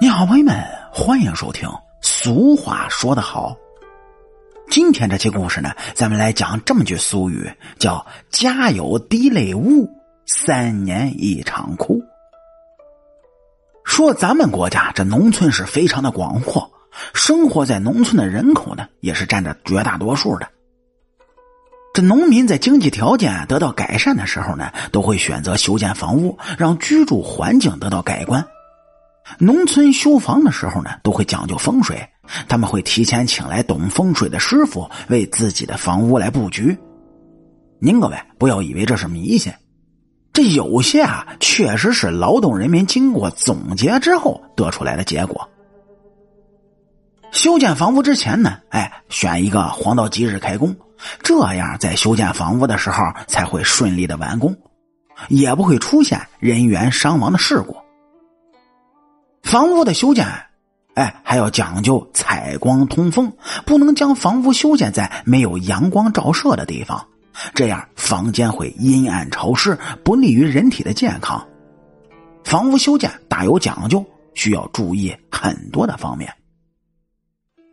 你好，朋友们，欢迎收听。俗话说得好，今天这期故事呢，咱们来讲这么句俗语，叫“家有地雷物，三年一场哭”。说咱们国家这农村是非常的广阔，生活在农村的人口呢，也是占着绝大多数的。这农民在经济条件得到改善的时候呢，都会选择修建房屋，让居住环境得到改观。农村修房的时候呢，都会讲究风水，他们会提前请来懂风水的师傅为自己的房屋来布局。您各位不要以为这是迷信，这有些啊确实是劳动人民经过总结之后得出来的结果。修建房屋之前呢，哎，选一个黄道吉日开工，这样在修建房屋的时候才会顺利的完工，也不会出现人员伤亡的事故。房屋的修建，哎，还要讲究采光通风，不能将房屋修建在没有阳光照射的地方，这样房间会阴暗潮湿，不利于人体的健康。房屋修建大有讲究，需要注意很多的方面。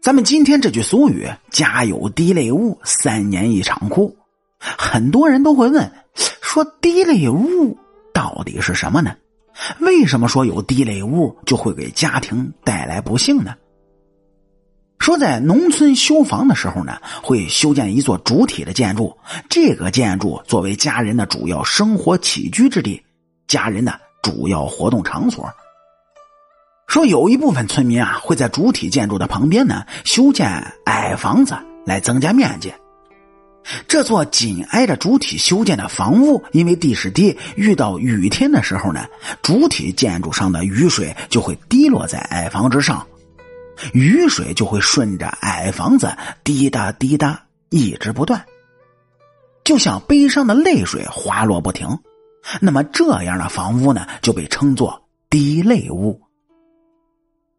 咱们今天这句俗语“家有滴泪物，三年一场哭”，很多人都会问：说滴泪物到底是什么呢？为什么说有地雷物就会给家庭带来不幸呢？说在农村修房的时候呢，会修建一座主体的建筑，这个建筑作为家人的主要生活起居之地，家人的主要活动场所。说有一部分村民啊，会在主体建筑的旁边呢修建矮房子来增加面积。这座紧挨着主体修建的房屋，因为地势低，遇到雨天的时候呢，主体建筑上的雨水就会滴落在矮房之上，雨水就会顺着矮房子滴答滴答一直不断，就像悲伤的泪水滑落不停。那么这样的房屋呢，就被称作滴泪屋。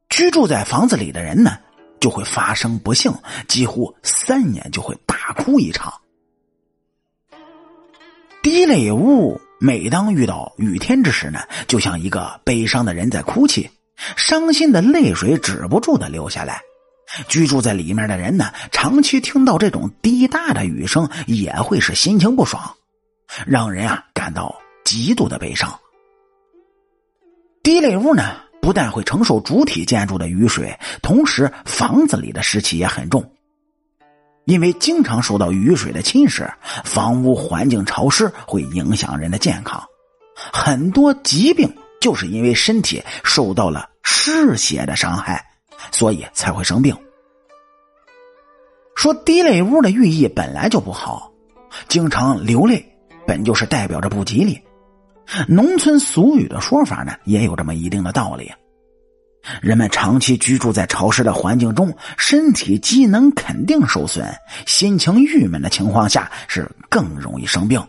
居住在房子里的人呢？就会发生不幸，几乎三年就会大哭一场。滴泪物每当遇到雨天之时呢，就像一个悲伤的人在哭泣，伤心的泪水止不住的流下来。居住在里面的人呢，长期听到这种滴答的雨声，也会是心情不爽，让人啊感到极度的悲伤。滴泪物呢？不但会承受主体建筑的雨水，同时房子里的湿气也很重。因为经常受到雨水的侵蚀，房屋环境潮湿，会影响人的健康。很多疾病就是因为身体受到了湿邪的伤害，所以才会生病。说滴泪屋的寓意本来就不好，经常流泪本就是代表着不吉利。农村俗语的说法呢，也有这么一定的道理。人们长期居住在潮湿的环境中，身体机能肯定受损，心情郁闷的情况下是更容易生病。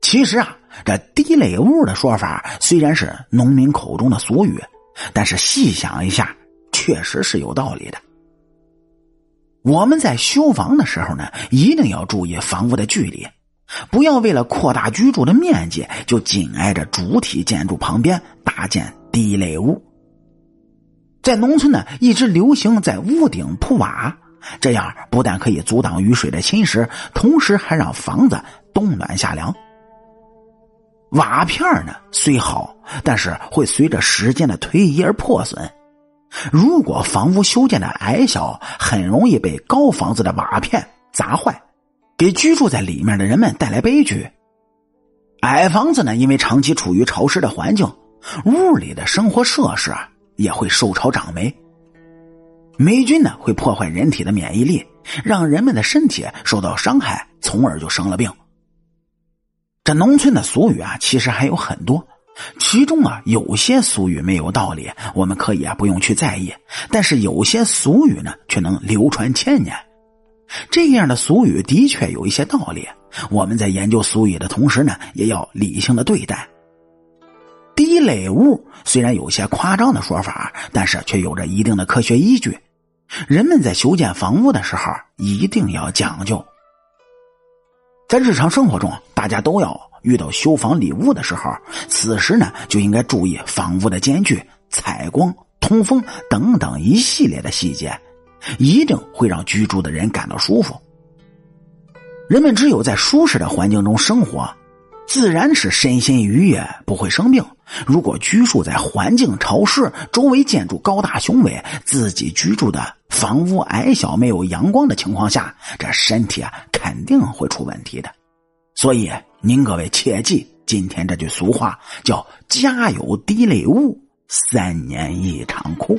其实啊，这“滴泪屋”的说法虽然是农民口中的俗语，但是细想一下，确实是有道理的。我们在修房的时候呢，一定要注意房屋的距离。不要为了扩大居住的面积，就紧挨着主体建筑旁边搭建地雷屋。在农村呢，一直流行在屋顶铺瓦，这样不但可以阻挡雨水的侵蚀，同时还让房子冬暖夏凉。瓦片呢虽好，但是会随着时间的推移而破损。如果房屋修建的矮小，很容易被高房子的瓦片砸坏。给居住在里面的人们带来悲剧。矮房子呢，因为长期处于潮湿的环境，屋里的生活设施啊也会受潮长霉。霉菌呢会破坏人体的免疫力，让人们的身体受到伤害，从而就生了病。这农村的俗语啊，其实还有很多，其中啊有些俗语没有道理，我们可以啊不用去在意，但是有些俗语呢却能流传千年。这样的俗语的确有一些道理。我们在研究俗语的同时呢，也要理性的对待。地雷屋虽然有些夸张的说法，但是却有着一定的科学依据。人们在修建房屋的时候一定要讲究。在日常生活中，大家都要遇到修房里屋的时候，此时呢就应该注意房屋的间距、采光、通风等等一系列的细节，一定会让居住的人感到舒服。人们只有在舒适的环境中生活，自然是身心愉悦，不会生病。如果居住在环境潮湿、周围建筑高大雄伟、自己居住的房屋矮小、没有阳光的情况下，这身体啊肯定会出问题的。所以，您各位切记今天这句俗话，叫“家有地雷屋，三年一场哭”。